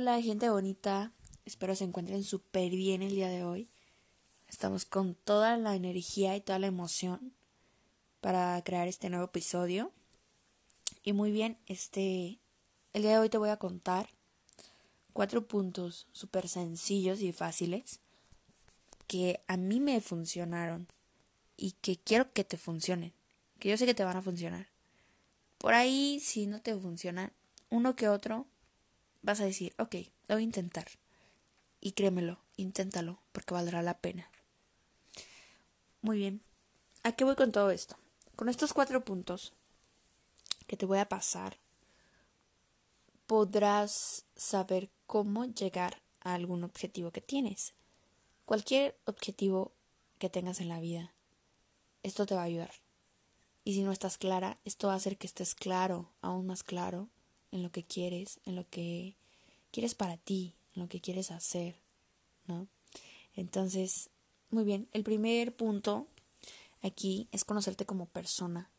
Hola gente bonita, espero se encuentren súper bien el día de hoy. Estamos con toda la energía y toda la emoción para crear este nuevo episodio. Y muy bien, este, el día de hoy te voy a contar cuatro puntos súper sencillos y fáciles que a mí me funcionaron y que quiero que te funcionen, que yo sé que te van a funcionar. Por ahí, si no te funcionan, uno que otro vas a decir, ok, lo voy a intentar. Y créemelo, inténtalo, porque valdrá la pena. Muy bien, ¿a qué voy con todo esto? Con estos cuatro puntos que te voy a pasar, podrás saber cómo llegar a algún objetivo que tienes. Cualquier objetivo que tengas en la vida, esto te va a ayudar. Y si no estás clara, esto va a hacer que estés claro, aún más claro, en lo que quieres, en lo que quieres para ti, en lo que quieres hacer, ¿no? Entonces, muy bien, el primer punto aquí es conocerte como persona.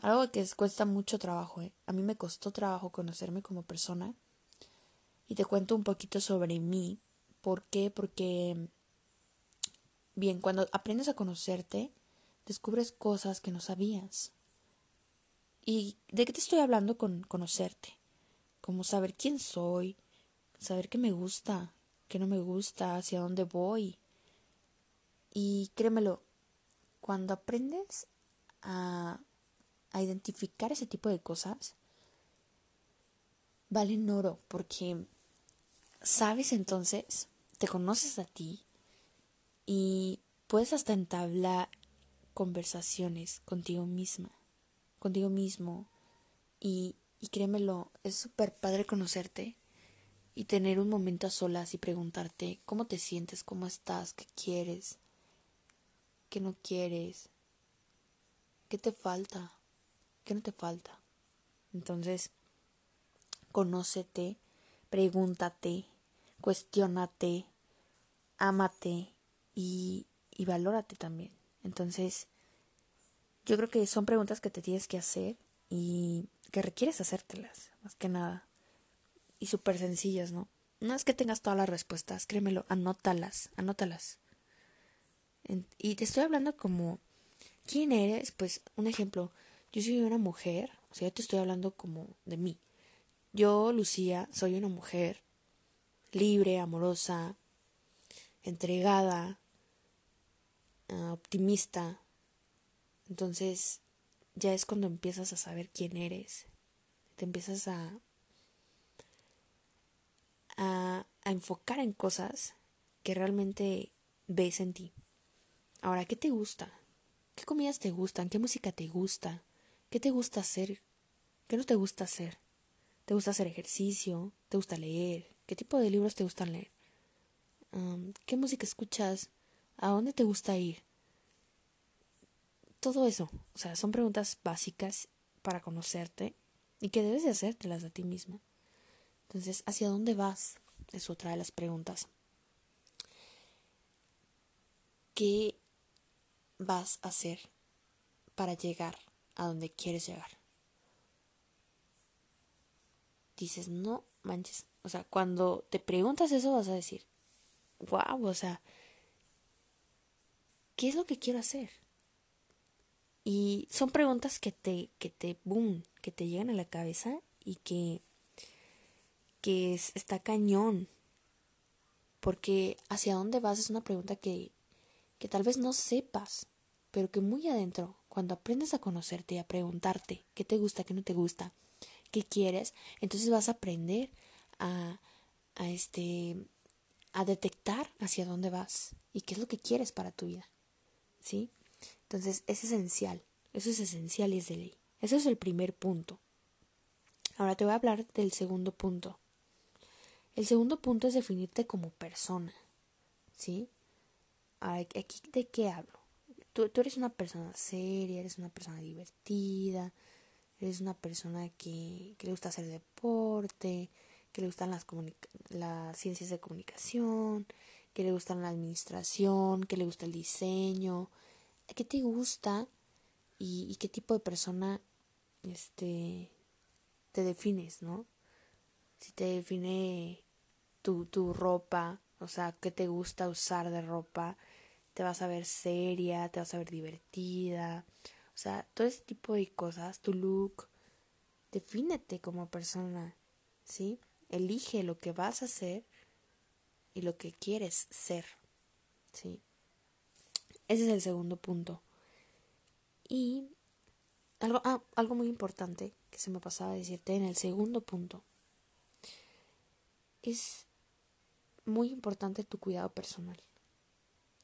Algo que cuesta mucho trabajo, ¿eh? A mí me costó trabajo conocerme como persona. Y te cuento un poquito sobre mí. ¿Por qué? Porque, bien, cuando aprendes a conocerte, descubres cosas que no sabías. ¿Y de qué te estoy hablando con conocerte? Como saber quién soy, saber qué me gusta, qué no me gusta, hacia dónde voy. Y créemelo, cuando aprendes a, a identificar ese tipo de cosas, valen oro, porque sabes entonces, te conoces a ti y puedes hasta entablar conversaciones contigo misma, contigo mismo y y créemelo, es súper padre conocerte y tener un momento a solas y preguntarte cómo te sientes, cómo estás, qué quieres, qué no quieres, qué te falta, qué no te falta. Entonces, conócete, pregúntate, cuestiónate, ámate y, y valórate también. Entonces, yo creo que son preguntas que te tienes que hacer y que requieres hacértelas, más que nada. Y súper sencillas, ¿no? No es que tengas todas las respuestas, créemelo, anótalas, anótalas. y te estoy hablando como, ¿quién eres? Pues un ejemplo, yo soy una mujer, o sea, yo te estoy hablando como de mí. Yo, Lucía, soy una mujer libre, amorosa, entregada, ah, optimista. Entonces, ya es cuando empiezas a saber quién eres. Te empiezas a, a, enfocar en cosas que realmente ves en ti. Ahora, ¿qué te gusta? ¿Qué comidas te gustan? ¿Qué música te gusta? ¿Qué te gusta hacer? ¿Qué no te gusta hacer? ¿Te gusta hacer ejercicio? ¿Te gusta leer? ¿Qué tipo de libros te gustan leer? ¿Qué música escuchas? ¿A dónde te gusta ir? Todo eso, o sea, son preguntas básicas para conocerte y que debes de hacértelas a ti mismo. Entonces, ¿hacia dónde vas? Es otra de las preguntas. ¿Qué vas a hacer para llegar a donde quieres llegar? Dices, no manches. O sea, cuando te preguntas eso vas a decir, wow, o sea, ¿qué es lo que quiero hacer? Y son preguntas que te, que te, boom, que te llegan a la cabeza y que, que es, está cañón. Porque hacia dónde vas es una pregunta que, que tal vez no sepas, pero que muy adentro, cuando aprendes a conocerte y a preguntarte qué te gusta, qué no te gusta, qué quieres, entonces vas a aprender a, a este a detectar hacia dónde vas y qué es lo que quieres para tu vida. ¿Sí? Entonces es esencial, eso es esencial y es de ley. Eso es el primer punto. Ahora te voy a hablar del segundo punto. El segundo punto es definirte como persona. ¿Sí? Aquí de qué hablo. Tú, tú, eres una persona seria, eres una persona divertida, eres una persona que, que le gusta hacer deporte, que le gustan las, las ciencias de comunicación, que le gustan la administración, que le gusta el diseño, qué te gusta y, qué tipo de persona este te defines, ¿no? Si te define tu, tu ropa, o sea, qué te gusta usar de ropa, te vas a ver seria, te vas a ver divertida, o sea, todo ese tipo de cosas, tu look, defínete como persona, ¿sí? Elige lo que vas a hacer y lo que quieres ser, ¿sí? Ese es el segundo punto. Y algo, ah, algo muy importante que se me pasaba a decirte en el segundo punto es muy importante tu cuidado personal,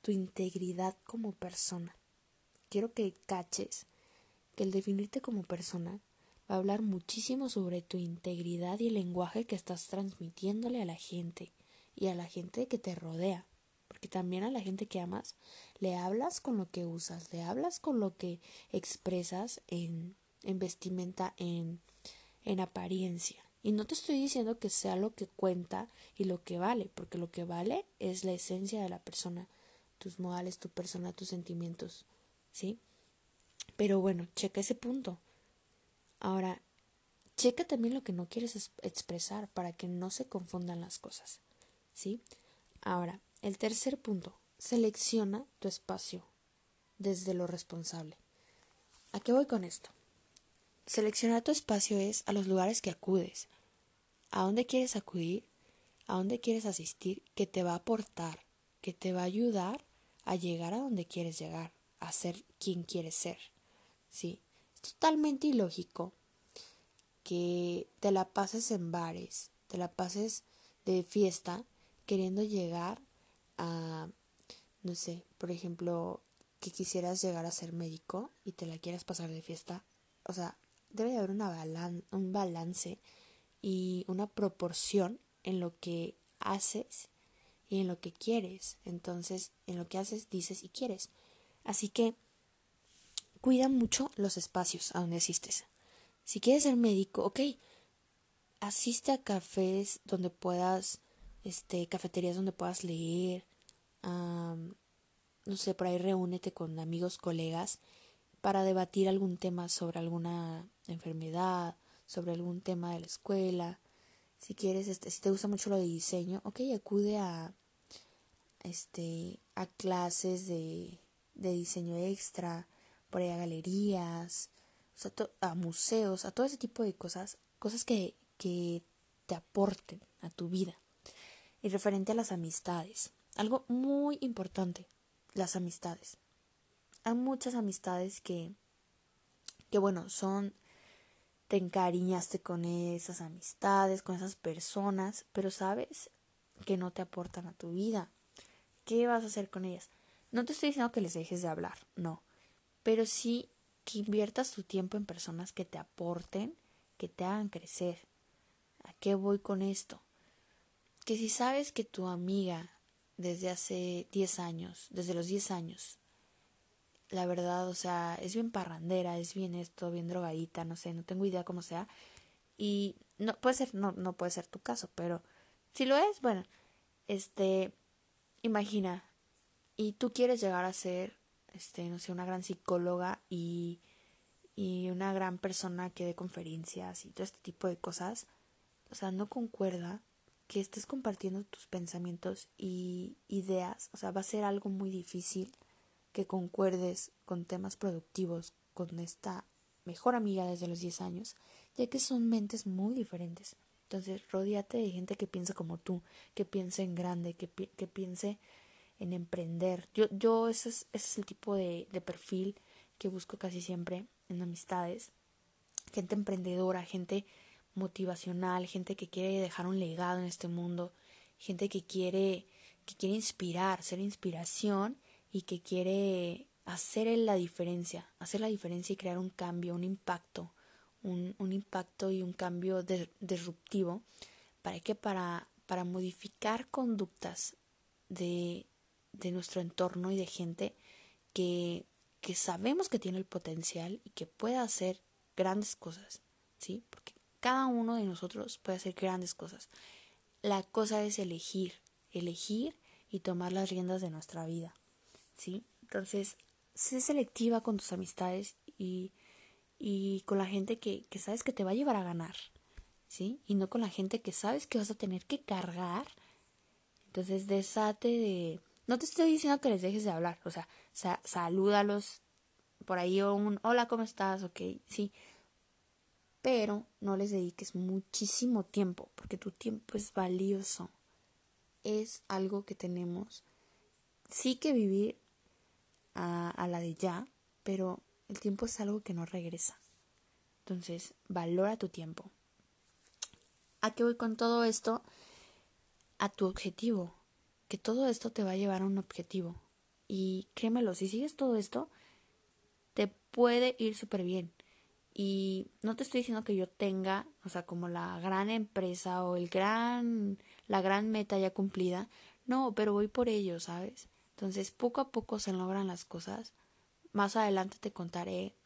tu integridad como persona. Quiero que caches que el definirte como persona va a hablar muchísimo sobre tu integridad y el lenguaje que estás transmitiéndole a la gente y a la gente que te rodea. También a la gente que amas le hablas con lo que usas, le hablas con lo que expresas en, en vestimenta, en, en apariencia. Y no te estoy diciendo que sea lo que cuenta y lo que vale, porque lo que vale es la esencia de la persona, tus modales, tu persona, tus sentimientos, ¿sí? Pero bueno, checa ese punto. Ahora, checa también lo que no quieres expresar para que no se confundan las cosas, ¿sí? Ahora, el tercer punto, selecciona tu espacio desde lo responsable. ¿A qué voy con esto? Seleccionar tu espacio es a los lugares que acudes, a dónde quieres acudir, a dónde quieres asistir, que te va a aportar, que te va a ayudar a llegar a donde quieres llegar, a ser quien quieres ser. ¿Sí? Es totalmente ilógico que te la pases en bares, te la pases de fiesta queriendo llegar a, no sé, por ejemplo, que quisieras llegar a ser médico y te la quieras pasar de fiesta. O sea, debe de haber una un balance y una proporción en lo que haces y en lo que quieres. Entonces, en lo que haces, dices y quieres. Así que cuida mucho los espacios a donde asistes. Si quieres ser médico, ok, asiste a cafés donde puedas, este, cafeterías donde puedas leer, no sé, por ahí reúnete con amigos, colegas para debatir algún tema sobre alguna enfermedad sobre algún tema de la escuela, si quieres, este, si te gusta mucho lo de diseño, ok, acude a, este, a clases de, de diseño extra, por ahí a galerías, a museos, a todo ese tipo de cosas, cosas que, que te aporten a tu vida. Y referente a las amistades, algo muy importante, las amistades. Hay muchas amistades que, que bueno, son te encariñaste con esas amistades, con esas personas, pero sabes que no te aportan a tu vida. ¿Qué vas a hacer con ellas? No te estoy diciendo que les dejes de hablar, no, pero sí que inviertas tu tiempo en personas que te aporten, que te hagan crecer. ¿A qué voy con esto? Que si sabes que tu amiga desde hace 10 años, desde los 10 años, la verdad, o sea, es bien parrandera, es bien esto, bien drogadita, no sé, no tengo idea cómo sea. Y no puede ser, no, no puede ser tu caso, pero si lo es, bueno, este, imagina, y tú quieres llegar a ser, este, no sé, una gran psicóloga y, y una gran persona que dé conferencias y todo este tipo de cosas, o sea, no concuerda que estés compartiendo tus pensamientos y ideas, o sea, va a ser algo muy difícil que concuerdes con temas productivos con esta mejor amiga desde los 10 años, ya que son mentes muy diferentes. Entonces, rodeate de gente que piensa como tú, que piense en grande, que, que piense en emprender. Yo, yo ese, es, ese es el tipo de perfil que busco casi siempre en amistades. Gente emprendedora, gente motivacional, gente que quiere dejar un legado en este mundo, gente que quiere, que quiere inspirar, ser inspiración y que quiere hacer la diferencia, hacer la diferencia y crear un cambio, un impacto, un, un impacto y un cambio disruptivo, ¿para que Para, para modificar conductas de, de nuestro entorno y de gente que, que sabemos que tiene el potencial y que puede hacer grandes cosas, ¿sí? Porque cada uno de nosotros puede hacer grandes cosas. La cosa es elegir, elegir y tomar las riendas de nuestra vida. ¿sí? Entonces, sé selectiva con tus amistades y, y con la gente que, que sabes que te va a llevar a ganar, ¿sí? Y no con la gente que sabes que vas a tener que cargar Entonces, desate de... No te estoy diciendo que les dejes de hablar, o sea, salúdalos por ahí o un hola, ¿cómo estás? Ok, sí. Pero no les dediques muchísimo tiempo, porque tu tiempo es valioso. Es algo que tenemos. Sí que vivir a, la de ya, pero el tiempo es algo que no regresa. Entonces, valora tu tiempo. ¿A qué voy con todo esto? A tu objetivo. Que todo esto te va a llevar a un objetivo. Y créemelo, si sigues todo esto, te puede ir súper bien. Y no te estoy diciendo que yo tenga, o sea, como la gran empresa o el gran, la gran meta ya cumplida. No, pero voy por ello, ¿sabes? Entonces, poco a poco se logran las cosas. Más adelante te contaré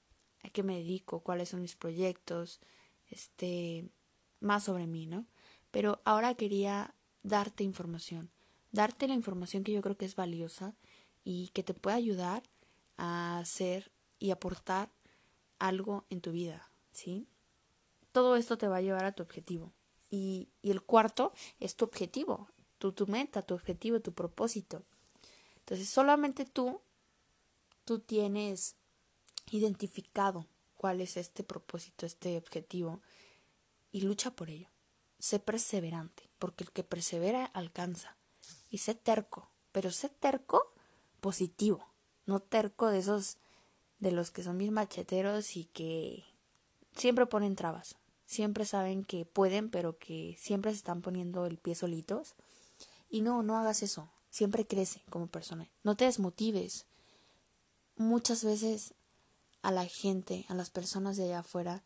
a qué me dedico, cuáles son mis proyectos, este, más sobre mí, ¿no? Pero ahora quería darte información, darte la información que yo creo que es valiosa y que te puede ayudar a hacer y aportar algo en tu vida, ¿sí? Todo esto te va a llevar a tu objetivo. Y, y el cuarto es tu objetivo, tu, tu meta, tu objetivo, tu propósito. Entonces, solamente tú, tú tienes identificado cuál es este propósito, este objetivo, y lucha por ello. Sé perseverante, porque el que persevera alcanza. Y sé terco, pero sé terco positivo, no terco de esos de los que son mis macheteros y que siempre ponen trabas. Siempre saben que pueden, pero que siempre se están poniendo el pie solitos. Y no, no hagas eso. Siempre crece como persona. No te desmotives. Muchas veces a la gente, a las personas de allá afuera,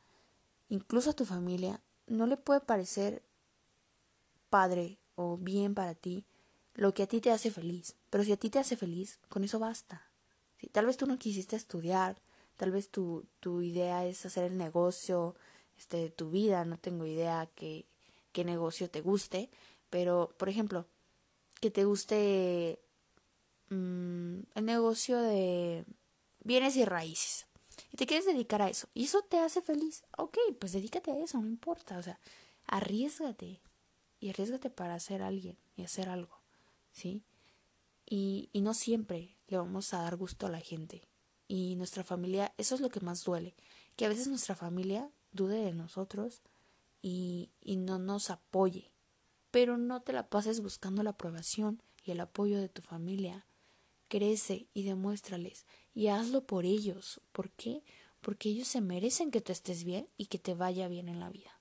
incluso a tu familia, no le puede parecer padre o bien para ti lo que a ti te hace feliz. Pero si a ti te hace feliz, con eso basta. Tal vez tú no quisiste estudiar, tal vez tu, tu idea es hacer el negocio este, de tu vida, no tengo idea qué, qué negocio te guste, pero por ejemplo, que te guste mm, el negocio de bienes y raíces y te quieres dedicar a eso y eso te hace feliz, ok, pues dedícate a eso, no importa, o sea, arriesgate y arriesgate para ser alguien y hacer algo, ¿sí? Y, y no siempre le vamos a dar gusto a la gente y nuestra familia, eso es lo que más duele, que a veces nuestra familia dude de nosotros y, y no nos apoye, pero no te la pases buscando la aprobación y el apoyo de tu familia crece y demuéstrales y hazlo por ellos. ¿Por qué? Porque ellos se merecen que tú estés bien y que te vaya bien en la vida.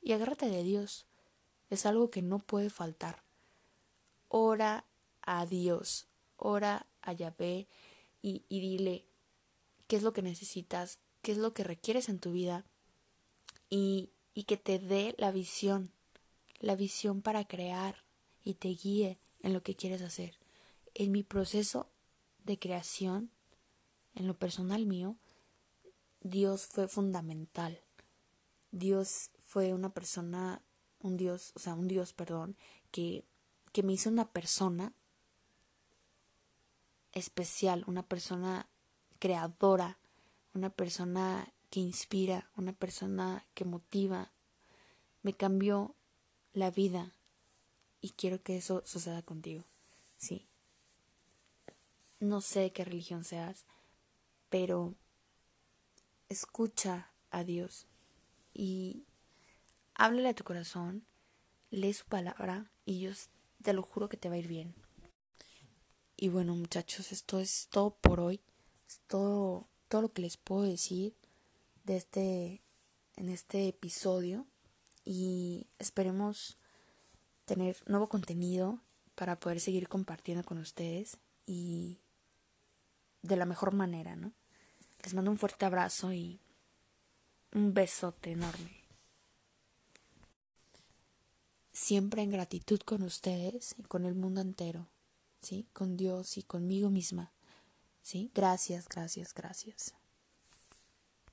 Y agárrate de Dios. Es algo que no puede faltar. Ora a Dios, ora a Yahvé y, y dile qué es lo que necesitas, qué es lo que requieres en tu vida y, y que te dé la visión, la visión para crear y te guíe en lo que quieres hacer en mi proceso de creación, en lo personal mío, Dios fue fundamental. Dios fue una persona, un Dios, o sea, un Dios, perdón, que, que me hizo una persona especial, una persona creadora, una persona que inspira, una persona que motiva. Me cambió la vida y quiero que eso suceda contigo. Sí no sé qué religión seas, pero escucha a Dios y háblale a tu corazón, lee su palabra y yo te lo juro que te va a ir bien. Y bueno, muchachos, esto es todo por hoy. Es todo, todo lo que les puedo decir de este, en este episodio. Y esperemos tener nuevo contenido para poder seguir compartiendo con ustedes. Y de la mejor manera, ¿no? Les mando un fuerte abrazo y un besote enorme. Siempre en gratitud con ustedes y con el mundo entero, ¿sí? Con Dios y conmigo misma, ¿sí? Gracias, gracias, gracias.